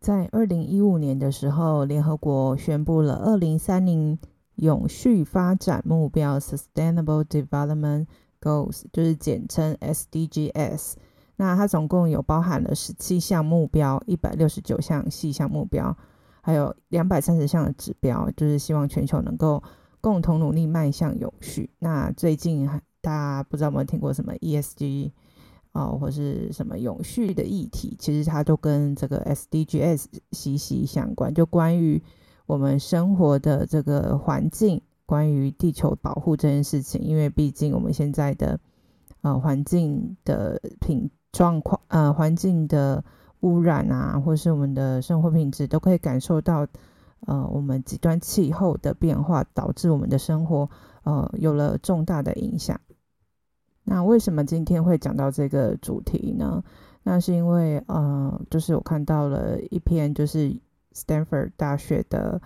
在二零一五年的时候，联合国宣布了二零三零永续发展目标 （Sustainable Development Goals），就是简称 SDGs。那它总共有包含了十七项目标、一百六十九项细项目标，还有两百三十项的指标，就是希望全球能够共同努力迈向永续。那最近大家不知道有没有听过什么 ESG？哦，或是什么永续的议题，其实它都跟这个 SDGs 息息相关。就关于我们生活的这个环境，关于地球保护这件事情，因为毕竟我们现在的呃环境的品状况，呃环境的污染啊，或是我们的生活品质，都可以感受到呃我们极端气候的变化导致我们的生活呃有了重大的影响。那为什么今天会讲到这个主题呢？那是因为呃，就是我看到了一篇就是 Stanford 大学的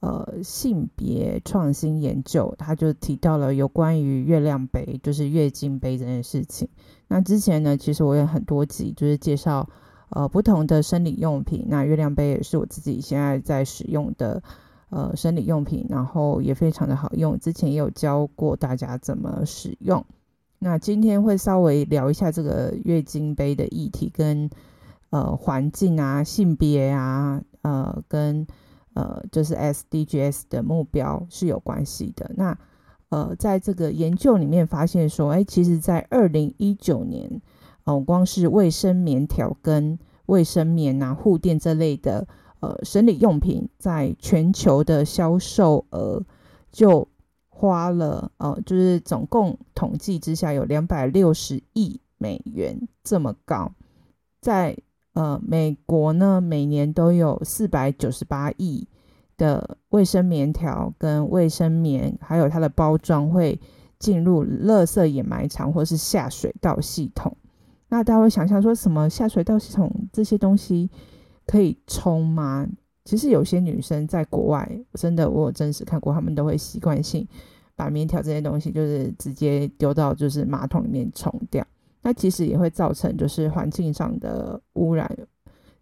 呃性别创新研究，他就提到了有关于月亮杯，就是月经杯这件事情。那之前呢，其实我有很多集就是介绍呃不同的生理用品，那月亮杯也是我自己现在在使用的呃生理用品，然后也非常的好用。之前也有教过大家怎么使用。那今天会稍微聊一下这个月经杯的议题，跟呃环境啊、性别啊、呃跟呃就是 SDGs 的目标是有关系的。那呃在这个研究里面发现说，哎，其实在二零一九年，哦、光是卫生棉条跟卫生棉啊、护垫这类的呃生理用品，在全球的销售额就。花了呃，就是总共统计之下有两百六十亿美元这么高，在呃美国呢，每年都有四百九十八亿的卫生棉条跟卫生棉，还有它的包装会进入垃圾掩埋场或是下水道系统。那大家会想象说什么下水道系统这些东西可以冲吗？其实有些女生在国外，真的我有真实看过，她们都会习惯性把棉条这些东西就是直接丢到就是马桶里面冲掉。那其实也会造成就是环境上的污染，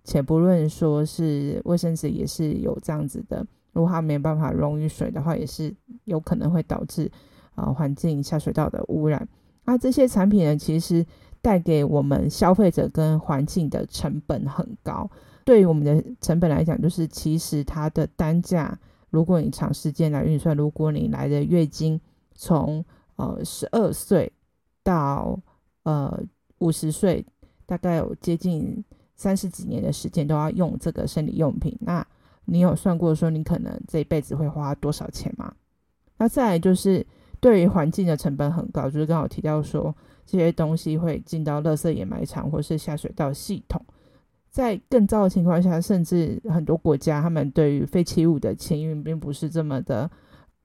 且不论说是卫生纸也是有这样子的，如果它没办法溶于水的话，也是有可能会导致啊、环境下水道的污染。那这些产品呢，其实带给我们消费者跟环境的成本很高。对于我们的成本来讲，就是其实它的单价，如果你长时间来运算，如果你来的月经从呃十二岁到呃五十岁，大概有接近三十几年的时间都要用这个生理用品，那你有算过说你可能这一辈子会花多少钱吗？那再来就是对于环境的成本很高，就是刚好提到说这些东西会进到垃圾掩埋场或是下水道系统。在更糟的情况下，甚至很多国家，他们对于废弃物的清运并不是这么的，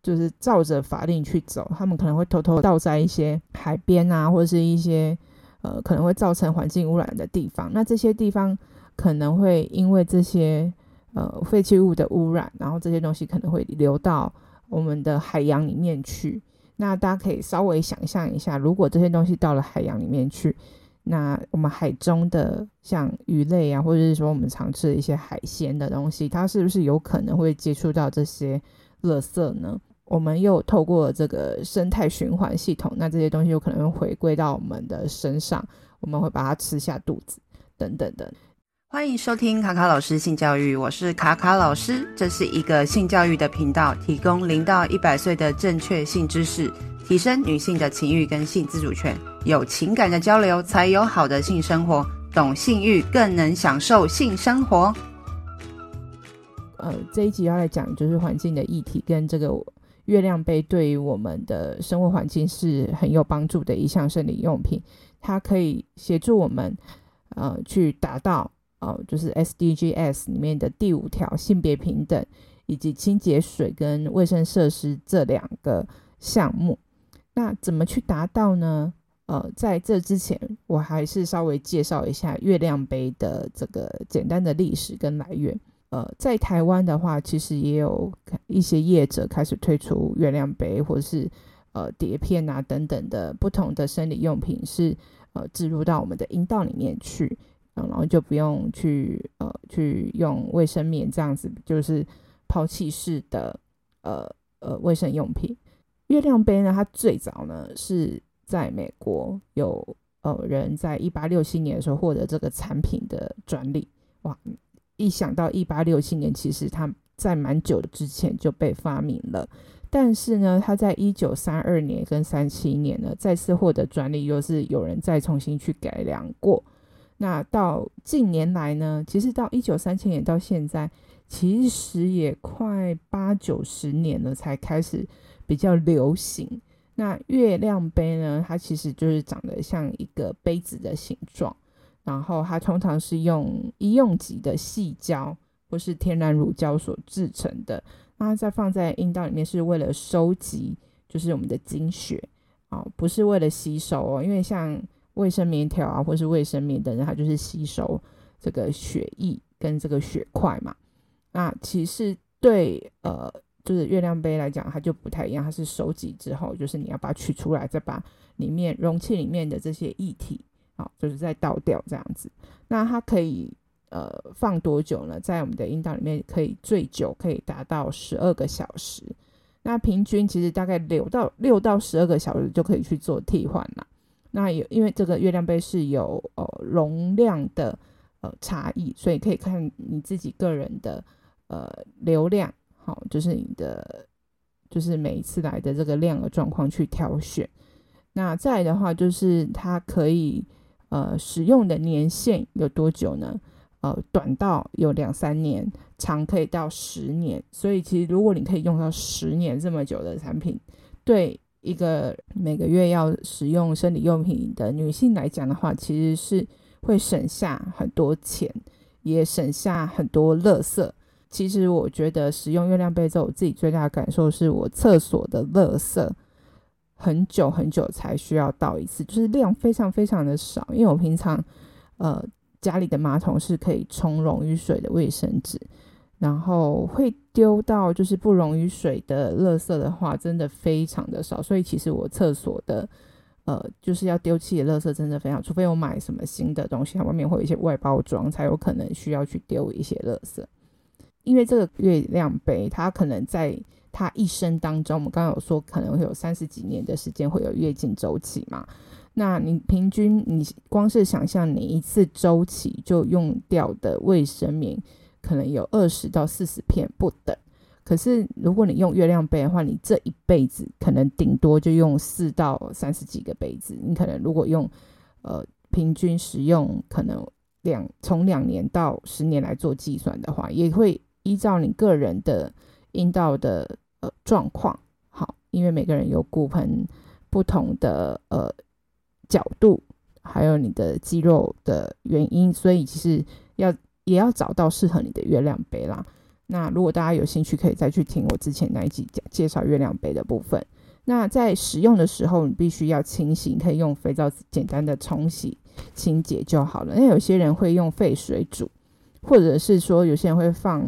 就是照着法令去走，他们可能会偷偷倒在一些海边啊，或者是一些呃可能会造成环境污染的地方。那这些地方可能会因为这些呃废弃物的污染，然后这些东西可能会流到我们的海洋里面去。那大家可以稍微想象一下，如果这些东西到了海洋里面去。那我们海中的像鱼类啊，或者是说我们常吃的一些海鲜的东西，它是不是有可能会接触到这些垃圾呢？我们又透过这个生态循环系统，那这些东西有可能会回归到我们的身上，我们会把它吃下肚子，等等的。欢迎收听卡卡老师性教育，我是卡卡老师，这是一个性教育的频道，提供零到一百岁的正确性知识。提升女性的情欲跟性自主权，有情感的交流才有好的性生活，懂性欲更能享受性生活。呃，这一集要来讲就是环境的议题，跟这个月亮杯对于我们的生活环境是很有帮助的一项生理用品，它可以协助我们呃去达到呃就是 SDGs 里面的第五条性别平等，以及清洁水跟卫生设施这两个项目。那怎么去达到呢？呃，在这之前，我还是稍微介绍一下月亮杯的这个简单的历史跟来源。呃，在台湾的话，其实也有一些业者开始推出月亮杯，或者是呃碟片啊等等的不同的生理用品，是呃置入到我们的阴道里面去，然后就不用去呃去用卫生棉这样子，就是抛弃式的呃呃卫生用品。月亮杯呢，它最早呢是在美国有呃人在一八六七年的时候获得这个产品的专利。哇，一想到一八六七年，其实它在蛮久的之前就被发明了。但是呢，它在一九三二年跟三七年呢再次获得专利，又是有人再重新去改良过。那到近年来呢，其实到一九三七年到现在，其实也快八九十年了，才开始比较流行。那月亮杯呢，它其实就是长得像一个杯子的形状，然后它通常是用医用级的细胶或是天然乳胶所制成的。那它再放在阴道里面是为了收集，就是我们的经血哦，不是为了吸收哦，因为像。卫生棉条啊，或是卫生棉等等，它就是吸收这个血液跟这个血块嘛。那其实对呃，就是月亮杯来讲，它就不太一样。它是收集之后，就是你要把它取出来，再把里面容器里面的这些液体啊，就是再倒掉这样子。那它可以呃放多久呢？在我们的阴道里面可以最久可以达到十二个小时。那平均其实大概六到六到十二个小时就可以去做替换了。那有，因为这个月亮杯是有呃容量的呃差异，所以可以看你自己个人的呃流量，好，就是你的就是每一次来的这个量的状况去挑选。那再的话，就是它可以呃使用的年限有多久呢？呃，短到有两三年，长可以到十年。所以其实如果你可以用到十年这么久的产品，对。一个每个月要使用生理用品的女性来讲的话，其实是会省下很多钱，也省下很多垃圾。其实我觉得使用月亮杯之后，我自己最大的感受是我厕所的垃圾很久很久才需要倒一次，就是量非常非常的少。因为我平常呃家里的马桶是可以冲溶于水的卫生纸。然后会丢到就是不溶于水的垃圾的话，真的非常的少。所以其实我厕所的呃就是要丢弃的垃圾真的非常，除非我买什么新的东西，它外面会有一些外包装，才有可能需要去丢一些垃圾。因为这个月亮杯，它可能在它一生当中，我们刚刚有说可能会有三十几年的时间会有月经周期嘛。那你平均你光是想象你一次周期就用掉的卫生棉。可能有二十到四十片不等，可是如果你用月亮杯的话，你这一辈子可能顶多就用四到三十几个杯子。你可能如果用呃平均使用，可能两从两年到十年来做计算的话，也会依照你个人的阴道的呃状况，好，因为每个人有骨盆不同的呃角度，还有你的肌肉的原因，所以其实要。也要找到适合你的月亮杯啦。那如果大家有兴趣，可以再去听我之前那一集讲介绍月亮杯的部分。那在使用的时候，你必须要清洗，可以用肥皂简单的冲洗清洁就好了。因为有些人会用沸水煮，或者是说有些人会放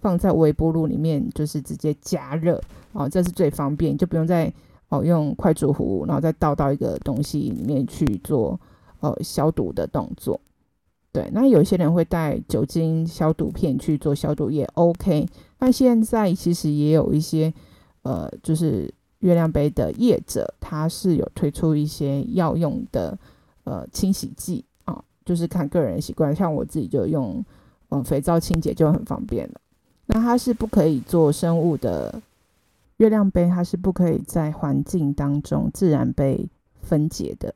放在微波炉里面，就是直接加热哦，这是最方便，就不用再哦用快煮壶，然后再倒到一个东西里面去做呃消毒的动作。对，那有些人会带酒精消毒片去做消毒也 OK。那现在其实也有一些呃，就是月亮杯的业者，他是有推出一些药用的呃清洗剂啊，就是看个人习惯。像我自己就用嗯肥皂清洁就很方便了。那它是不可以做生物的月亮杯，它是不可以在环境当中自然被分解的。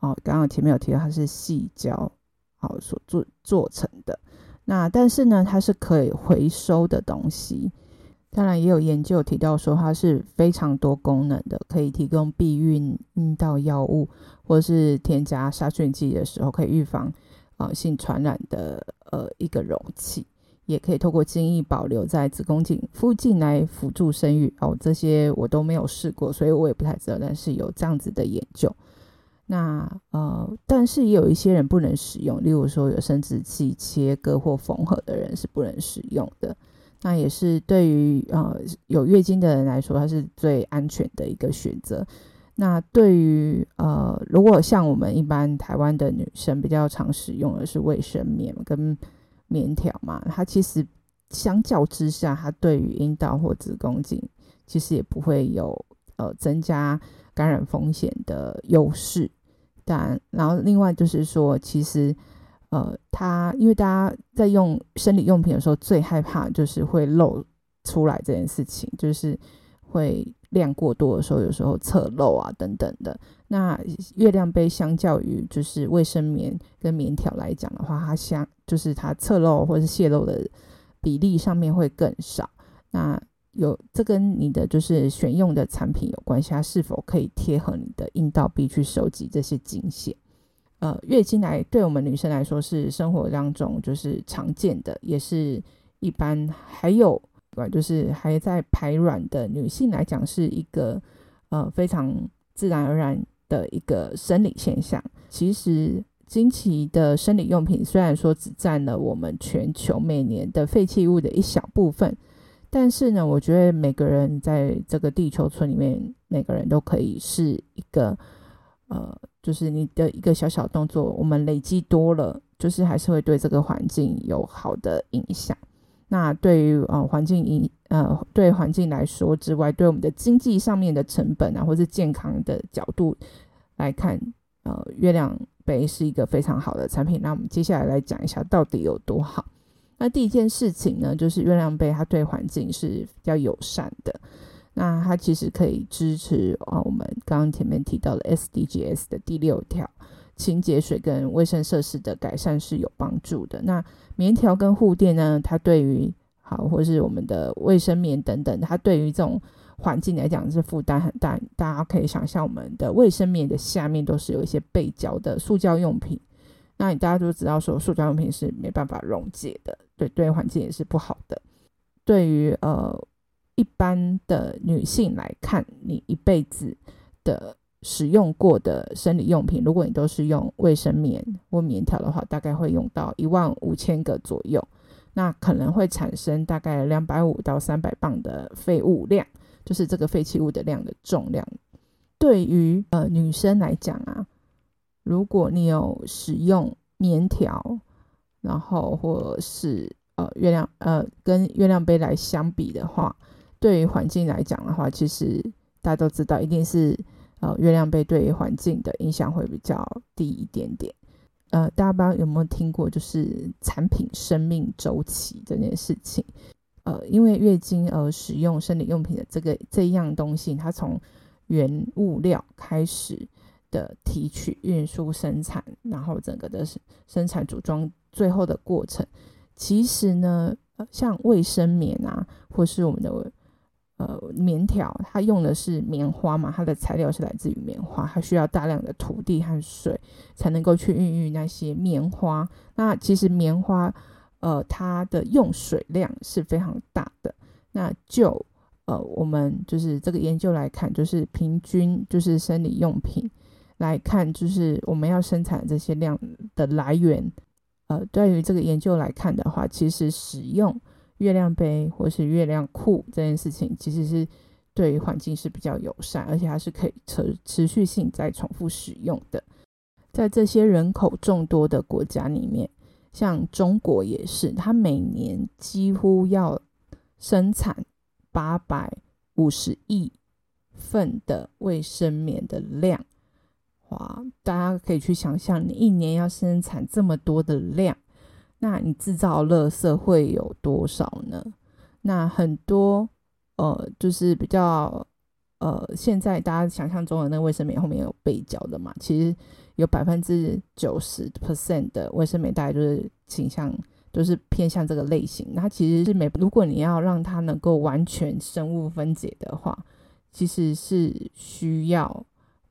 哦，刚刚前面有提到它是细胶。好，所做做成的，那但是呢，它是可以回收的东西。当然，也有研究提到说，它是非常多功能的，可以提供避孕、阴道药物，或是添加杀菌剂的时候，可以预防啊、呃、性传染的呃一个容器，也可以透过精液保留在子宫颈附近来辅助生育。哦，这些我都没有试过，所以我也不太知道，但是有这样子的研究。那呃，但是也有一些人不能使用，例如说有生殖器切割或缝合的人是不能使用的。那也是对于呃有月经的人来说，它是最安全的一个选择。那对于呃，如果像我们一般台湾的女生比较常使用的是卫生棉跟棉条嘛，它其实相较之下，它对于阴道或子宫颈其实也不会有呃增加感染风险的优势。但然后另外就是说，其实呃，它因为大家在用生理用品的时候，最害怕就是会漏出来这件事情，就是会。量过多的时候，有时候侧漏啊等等的。那月亮杯相较于就是卫生棉跟棉条来讲的话，它相就是它侧漏或是泄漏的比例上面会更少。那有这跟你的就是选用的产品有关系，它是否可以贴合你的阴道壁去收集这些经血？呃，月经来对我们女生来说是生活当中就是常见的，也是一般还有。就是还在排卵的女性来讲，是一个呃非常自然而然的一个生理现象。其实，经期的生理用品虽然说只占了我们全球每年的废弃物的一小部分，但是呢，我觉得每个人在这个地球村里面，每个人都可以是一个呃，就是你的一个小小动作，我们累积多了，就是还是会对这个环境有好的影响。那对于呃环境影呃对环境来说之外，对我们的经济上面的成本啊，或是健康的角度来看，呃，月亮杯是一个非常好的产品。那我们接下来来讲一下到底有多好。那第一件事情呢，就是月亮杯它对环境是比较友善的。那它其实可以支持啊、我们刚刚前面提到的 SDGs 的第六条。清洁水跟卫生设施的改善是有帮助的。那棉条跟护垫呢？它对于好，或是我们的卫生棉等等，它对于这种环境来讲是负担很大。大家可以想象，我们的卫生棉的下面都是有一些背胶的塑胶用品。那你大家都知道，说塑胶用品是没办法溶解的，对对环境也是不好的。对于呃一般的女性来看，你一辈子的。使用过的生理用品，如果你都是用卫生棉或棉条的话，大概会用到一万五千个左右，那可能会产生大概两百五到三百磅的废物量，就是这个废弃物的量的重量。对于呃女生来讲啊，如果你有使用棉条，然后或是呃月亮呃跟月亮杯来相比的话，对于环境来讲的话，其实大家都知道一定是。呃，月亮杯对于环境的影响会比较低一点点。呃，大家不知道有没有听过，就是产品生命周期这件事情。呃，因为月经而使用生理用品的这个这一样东西，它从原物料开始的提取、运输、生产，然后整个的生产组装，最后的过程，其实呢，像卫生棉啊，或是我们的。呃，棉条它用的是棉花嘛，它的材料是来自于棉花，它需要大量的土地和水才能够去孕育那些棉花。那其实棉花，呃，它的用水量是非常大的。那就呃，我们就是这个研究来看，就是平均就是生理用品来看，就是我们要生产这些量的来源。呃，对于这个研究来看的话，其实使用。月亮杯或是月亮裤这件事情，其实是对于环境是比较友善，而且它是可以持持续性再重复使用的。在这些人口众多的国家里面，像中国也是，它每年几乎要生产八百五十亿份的卫生棉的量。哇，大家可以去想象，你一年要生产这么多的量。那你制造垃圾会有多少呢？那很多呃，就是比较呃，现在大家想象中的那个卫生棉后面有背胶的嘛，其实有百分之九十 percent 的卫生棉大概就是倾向，都是偏向这个类型。那其实是每，如果你要让它能够完全生物分解的话，其实是需要。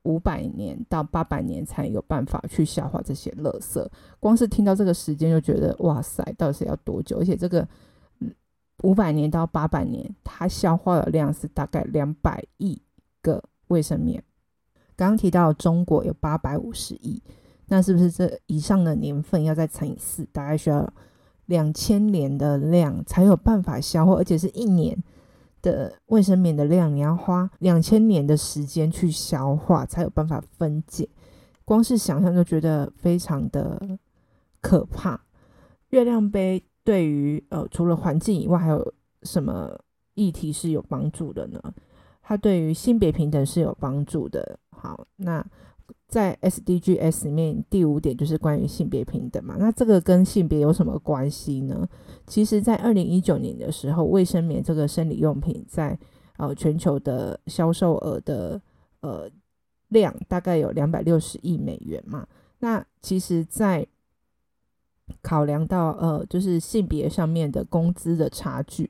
五百年到八百年才有办法去消化这些垃圾，光是听到这个时间就觉得哇塞，到底是要多久？而且这个五百年到八百年，它消化的量是大概两百亿个卫生棉。刚刚提到中国有八百五十亿，那是不是这以上的年份要再乘以四，大概需要两千年的量才有办法消化，而且是一年的卫生棉的量，你要花两千年的时间去消化，才有办法分解。光是想象就觉得非常的可怕。月亮杯对于呃，除了环境以外，还有什么议题是有帮助的呢？它对于性别平等是有帮助的。好，那在 SDGs 里面第五点就是关于性别平等嘛。那这个跟性别有什么关系呢？其实，在二零一九年的时候，卫生棉这个生理用品在呃全球的销售额的呃量大概有两百六十亿美元嘛。那其实，在考量到呃就是性别上面的工资的差距，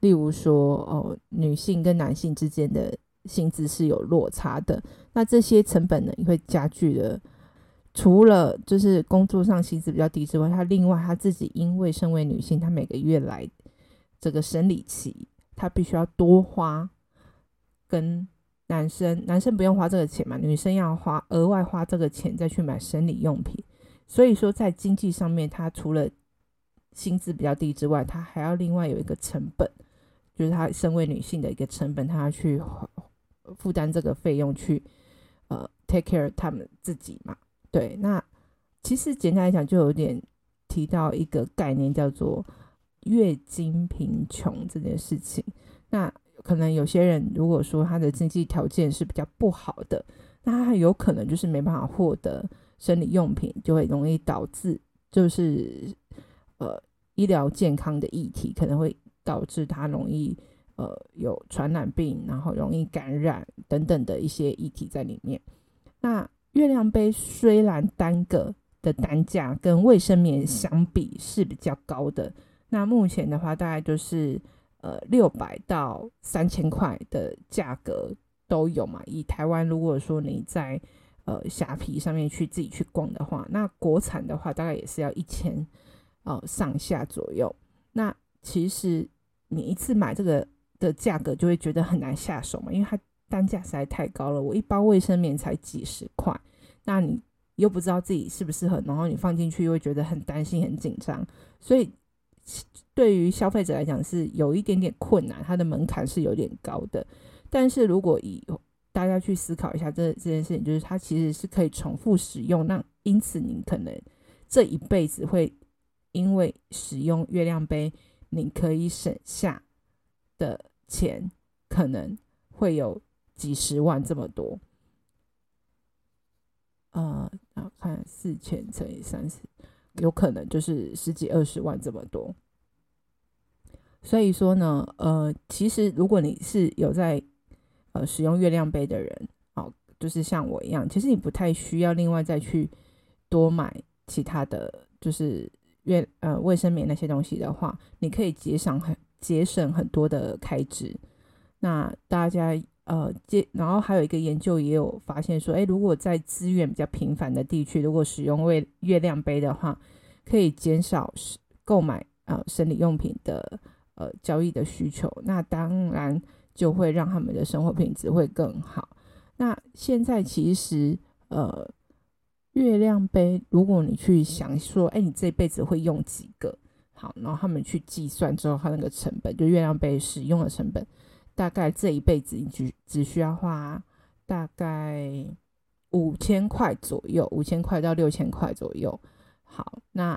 例如说哦、女性跟男性之间的薪资是有落差的，那这些成本呢也会加剧了。除了就是工作上薪资比较低之外，她另外她自己因为身为女性，她每个月来这个生理期，她必须要多花跟男生，男生不用花这个钱嘛，女生要花额外花这个钱再去买生理用品，所以说在经济上面，她除了薪资比较低之外，她还要另外有一个成本，就是她身为女性的一个成本，她要去负担这个费用去呃 take care 他们自己嘛。对，那其实简单来讲，就有点提到一个概念，叫做月经贫穷这件事情。那可能有些人如果说他的经济条件是比较不好的，那他有可能就是没办法获得生理用品，就会容易导致就是呃医疗健康的议题，可能会导致他容易呃有传染病，然后容易感染等等的一些议题在里面。那月亮杯虽然单个的单价跟卫生棉相比是比较高的，那目前的话大概就是呃六百到三千块的价格都有嘛。以台湾如果说你在呃虾皮上面去自己去逛的话，那国产的话大概也是要一千呃上下左右。那其实你一次买这个的价格就会觉得很难下手嘛，因为它。单价实在太高了，我一包卫生棉才几十块，那你又不知道自己适不适合，然后你放进去又会觉得很担心、很紧张，所以对于消费者来讲是有一点点困难，它的门槛是有点高的。但是如果以大家去思考一下这这件事情，就是它其实是可以重复使用，那因此你可能这一辈子会因为使用月亮杯，你可以省下的钱可能会有。几十万这么多，呃，然后看四千乘以三十，有可能就是十几二十万这么多。所以说呢，呃，其实如果你是有在呃使用月亮杯的人，哦，就是像我一样，其实你不太需要另外再去多买其他的就是月呃卫生棉那些东西的话，你可以节省很节省很多的开支。那大家。呃，接然后还有一个研究也有发现说，诶，如果在资源比较贫乏的地区，如果使用月月亮杯的话，可以减少购买呃生理用品的呃交易的需求，那当然就会让他们的生活品质会更好。那现在其实呃月亮杯，如果你去想说，诶，你这辈子会用几个？好，然后他们去计算之后，它那个成本，就月亮杯使用的成本。大概这一辈子，你只只需要花大概五千块左右，五千块到六千块左右。好，那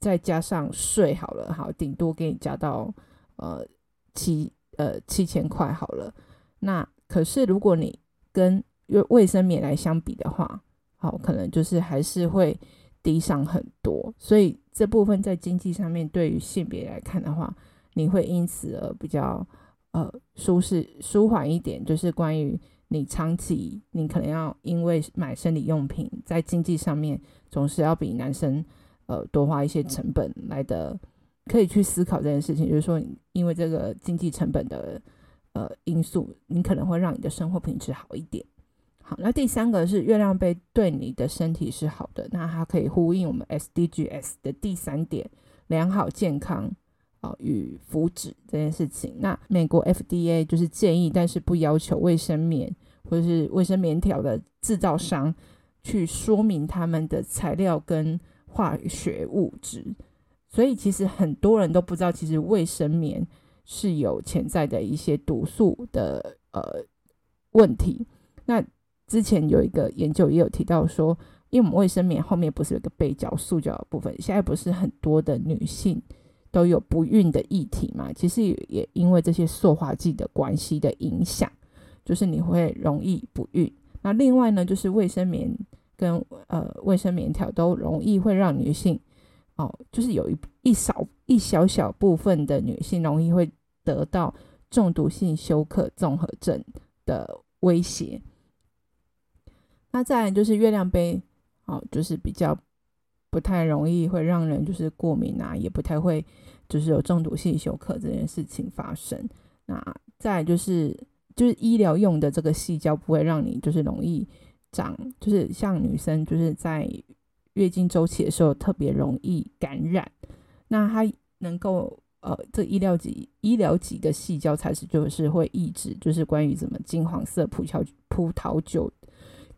再加上税好了，好，顶多给你加到呃七呃七千块好了。那可是如果你跟卫生棉来相比的话，好，可能就是还是会低上很多。所以这部分在经济上面，对于性别来看的话，你会因此而比较。呃，舒适舒缓一点，就是关于你长期，你可能要因为买生理用品，在经济上面总是要比男生呃多花一些成本来的，可以去思考这件事情。就是说，因为这个经济成本的呃因素，你可能会让你的生活品质好一点。好，那第三个是月亮杯对你的身体是好的，那它可以呼应我们 SDGs 的第三点，良好健康啊。与福祉这件事情，那美国 FDA 就是建议，但是不要求卫生棉或者是卫生棉条的制造商去说明他们的材料跟化学物质。所以其实很多人都不知道，其实卫生棉是有潜在的一些毒素的呃问题。那之前有一个研究也有提到说，因为我们卫生棉后面不是有个背胶塑胶的部分，现在不是很多的女性都有不孕的议题嘛？其实也因为这些塑化剂的关系的影响，就是你会容易不孕。那另外呢，就是卫生棉跟呃卫生棉条都容易会让女性哦，就是有一一少一小小部分的女性容易会得到中毒性休克综合症的威胁。那再来就是月亮杯，哦，就是比较不太容易会让人就是过敏啊，也不太会就是有中毒性休克这件事情发生。那再就是就是医疗用的这个细胶不会让你就是容易长，就是像女生就是在月经周期的时候特别容易感染。那它能够呃，这医疗级医疗级的细胶才是就是会抑制，就是关于什么金黄色葡萄葡萄酒。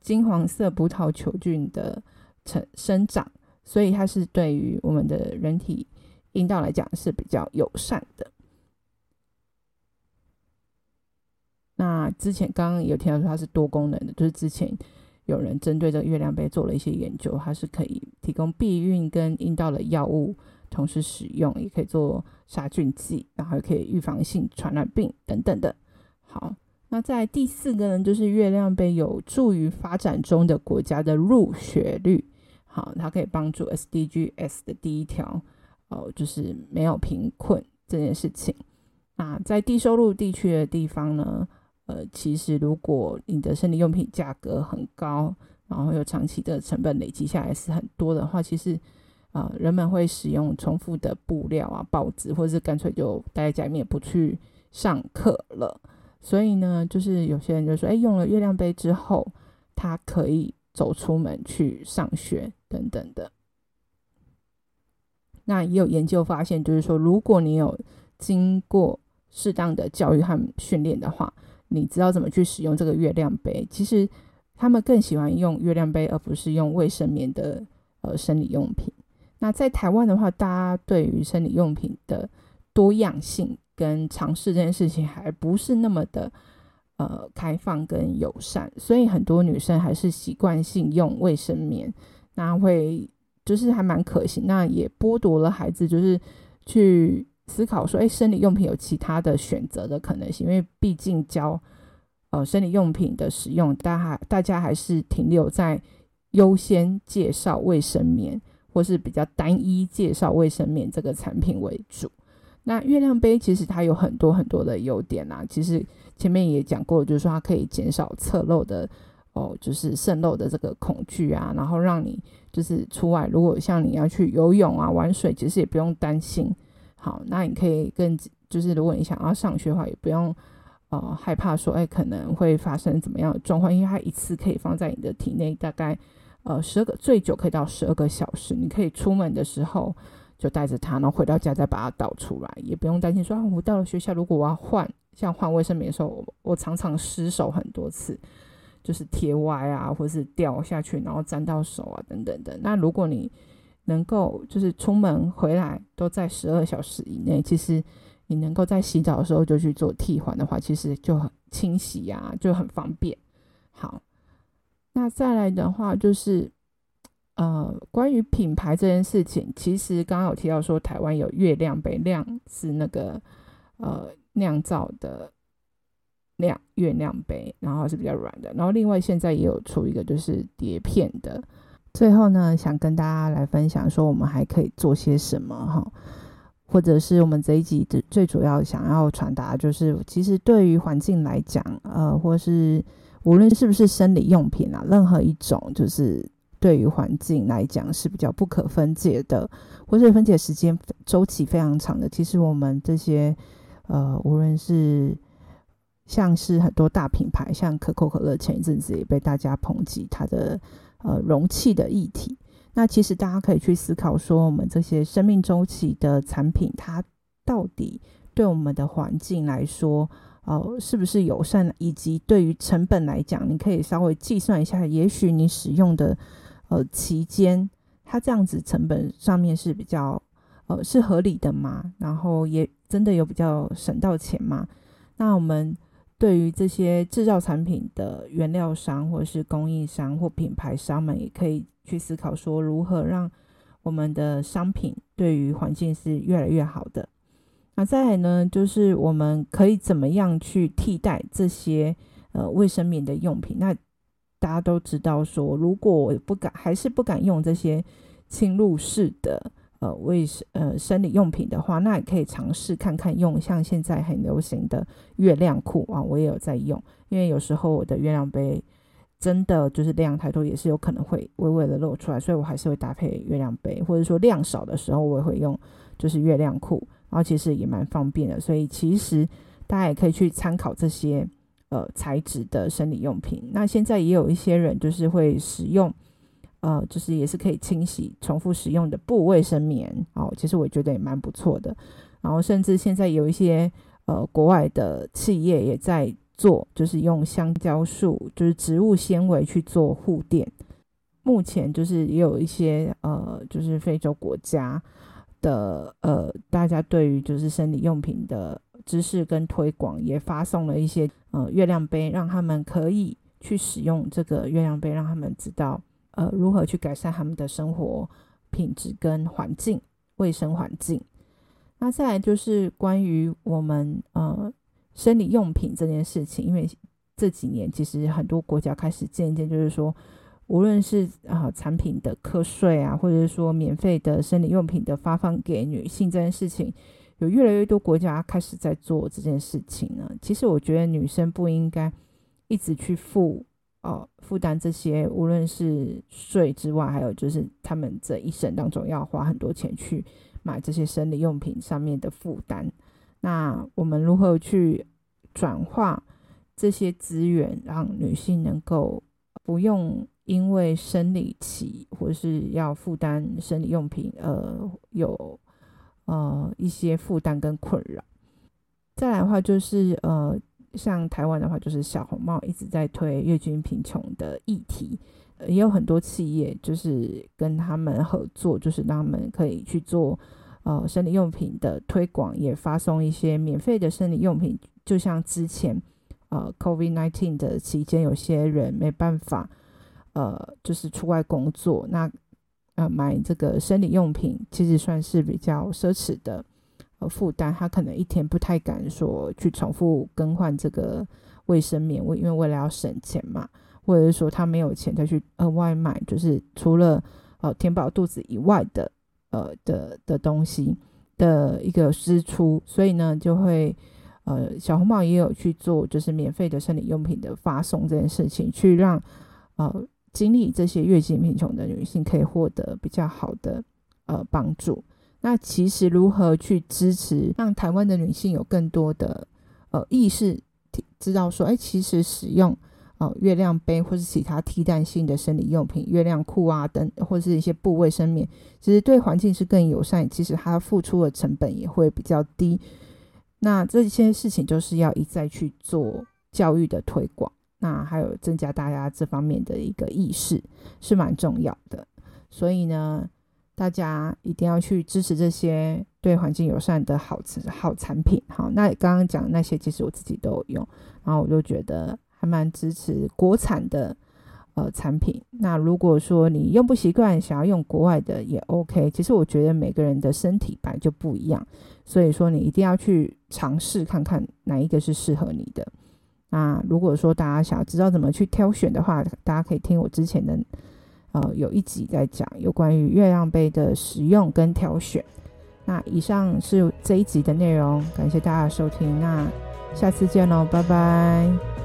金黄色葡萄球菌的成生长，所以它是对于我们的人体阴道来讲是比较友善的。那之前刚刚有听到说它是多功能的，就是之前有人针对这个月亮杯做了一些研究，它是可以提供避孕跟阴道的药物同时使用，也可以做杀菌剂，然后也可以预防性传染病等等的。好。那在第四个呢，就是月亮杯有助于发展中的国家的入学率。好，它可以帮助 SDGs 的第一条，哦，就是没有贫困这件事情。那在低收入地区的地方呢，呃，其实如果你的生理用品价格很高，然后又长期的成本累积下来是很多的话，其实啊、人们会使用重复的布料啊、报纸，或者是干脆就待在家里面不去上课了。所以呢，就是有些人就说，哎，用了月亮杯之后，他可以走出门去上学等等的。那也有研究发现，就是说，如果你有经过适当的教育和训练的话，你知道怎么去使用这个月亮杯。其实他们更喜欢用月亮杯，而不是用卫生棉的呃生理用品。那在台湾的话，大家对于生理用品的多样性。跟尝试这件事情还不是那么的呃开放跟友善，所以很多女生还是习惯性用卫生棉，那会就是还蛮可行，那也剥夺了孩子就是去思考说，哎，生理用品有其他的选择的可能性，因为毕竟教呃生理用品的使用，大家大家还是停留在优先介绍卫生棉，或是比较单一介绍卫生棉这个产品为主。那月亮杯其实它有很多很多的优点啦，其实前面也讲过，就是说它可以减少侧漏的哦，就是渗漏的这个恐惧啊，然后让你就是出外，如果像你要去游泳啊、玩水，其实也不用担心。好，那你可以更就是如果你想要上学的话，也不用呃害怕说哎可能会发生怎么样的状况，因为它一次可以放在你的体内大概呃十二个最久可以到十二个小时，你可以出门的时候。就带着它，然后回到家再把它倒出来，也不用担心说啊，我到了学校，如果我要换，像换卫生棉的时候，我，我常常失手很多次，就是贴歪啊，或是掉下去，然后沾到手啊，等等的。那如果你能够就是出门回来都在十二小时以内，其实你能够在洗澡的时候就去做替换的话，其实就很清洗呀，就很方便。好，那再来的话就是。呃，关于品牌这件事情，其实刚刚有提到说，台湾有月亮杯，亮是那个呃酿造的亮月亮杯，然后是比较软的。然后另外现在也有出一个就是碟片的。最后呢，想跟大家来分享说，我们还可以做些什么哈，或者是我们这一集的最主要想要传达，就是其实对于环境来讲，呃，或是无论是不是生理用品啊，任何一种就是。对于环境来讲是比较不可分解的，或者分解时间周期非常长的。其实我们这些呃，无论是像是很多大品牌，像可口可乐，前一阵子也被大家抨击它的呃容器的议题。那其实大家可以去思考说，我们这些生命周期的产品，它到底对我们的环境来说，哦、呃，是不是友善？以及对于成本来讲，你可以稍微计算一下，也许你使用的。呃，期间它这样子成本上面是比较呃，是合理的吗？然后也真的有比较省到钱吗？那我们对于这些制造产品的原料商或者是供应商或品牌商们，也可以去思考说，如何让我们的商品对于环境是越来越好的。那再来呢，就是我们可以怎么样去替代这些呃卫生棉的用品？那大家都知道说，如果我不敢，还是不敢用这些侵入式的。呃，卫生呃生理用品的话，那也可以尝试看看用像现在很流行的月亮裤啊，我也有在用。因为有时候我的月亮杯真的就是量太多，也是有可能会微微的露出来，所以我还是会搭配月亮杯，或者说量少的时候，我也会用就是月亮裤，然后其实也蛮方便的。所以其实大家也可以去参考这些呃材质的生理用品。那现在也有一些人就是会使用。呃，就是也是可以清洗、重复使用的布卫生棉哦，其实我觉得也蛮不错的。然后甚至现在有一些呃国外的企业也在做，就是用香蕉树，就是植物纤维去做护垫。目前就是也有一些呃，就是非洲国家的呃，大家对于就是生理用品的知识跟推广，也发送了一些呃月亮杯，让他们可以去使用这个月亮杯，让他们知道。呃，如何去改善他们的生活品质跟环境卫生环境？那再来就是关于我们呃生理用品这件事情，因为这几年其实很多国家开始渐渐就是说，无论是啊、呃、产品的课税啊，或者是说免费的生理用品的发放给女性这件事情，有越来越多国家开始在做这件事情呢。其实我觉得女生不应该一直去负。哦，负担这些无论是税之外，还有就是他们这一生当中要花很多钱去买这些生理用品上面的负担。那我们如何去转化这些资源，让女性能够不用因为生理期或是要负担生理用品，呃，有呃一些负担跟困扰。再来的话就是呃。像台湾的话，就是小红帽一直在推月均贫穷的议题，也有很多企业就是跟他们合作，就是让他们可以去做呃生理用品的推广，也发送一些免费的生理用品。就像之前呃 COVID-19 的期间，有些人没办法呃就是出外工作，那呃买这个生理用品其实算是比较奢侈的。呃，负担他可能一天不太敢说去重复更换这个卫生棉，为因为为了要省钱嘛，或者是说他没有钱再去额外买，就是除了呃填饱肚子以外的呃的的东西的一个支出，所以呢就会呃小红帽也有去做就是免费的生理用品的发送这件事情，去让呃经历这些月经贫穷的女性可以获得比较好的呃帮助。那其实如何去支持，让台湾的女性有更多的呃意识，知道说，哎，其实使用呃月亮杯或是其他替代性的生理用品，月亮裤啊等，或是一些布卫生棉，其实对环境是更友善，其实它付出的成本也会比较低。那这些事情就是要一再去做教育的推广，那还有增加大家这方面的一个意识是蛮重要的。所以呢。大家一定要去支持这些对环境友善的好好产品，好。那刚刚讲那些，其实我自己都有用，然后我就觉得还蛮支持国产的呃产品。那如果说你用不习惯，想要用国外的也 OK。其实我觉得每个人的身体本来就不一样，所以说你一定要去尝试看看哪一个是适合你的。那如果说大家想要知道怎么去挑选的话，大家可以听我之前的。呃，有一集在讲有关于月亮杯的使用跟挑选。那以上是这一集的内容，感谢大家收听，那下次见喽，拜拜。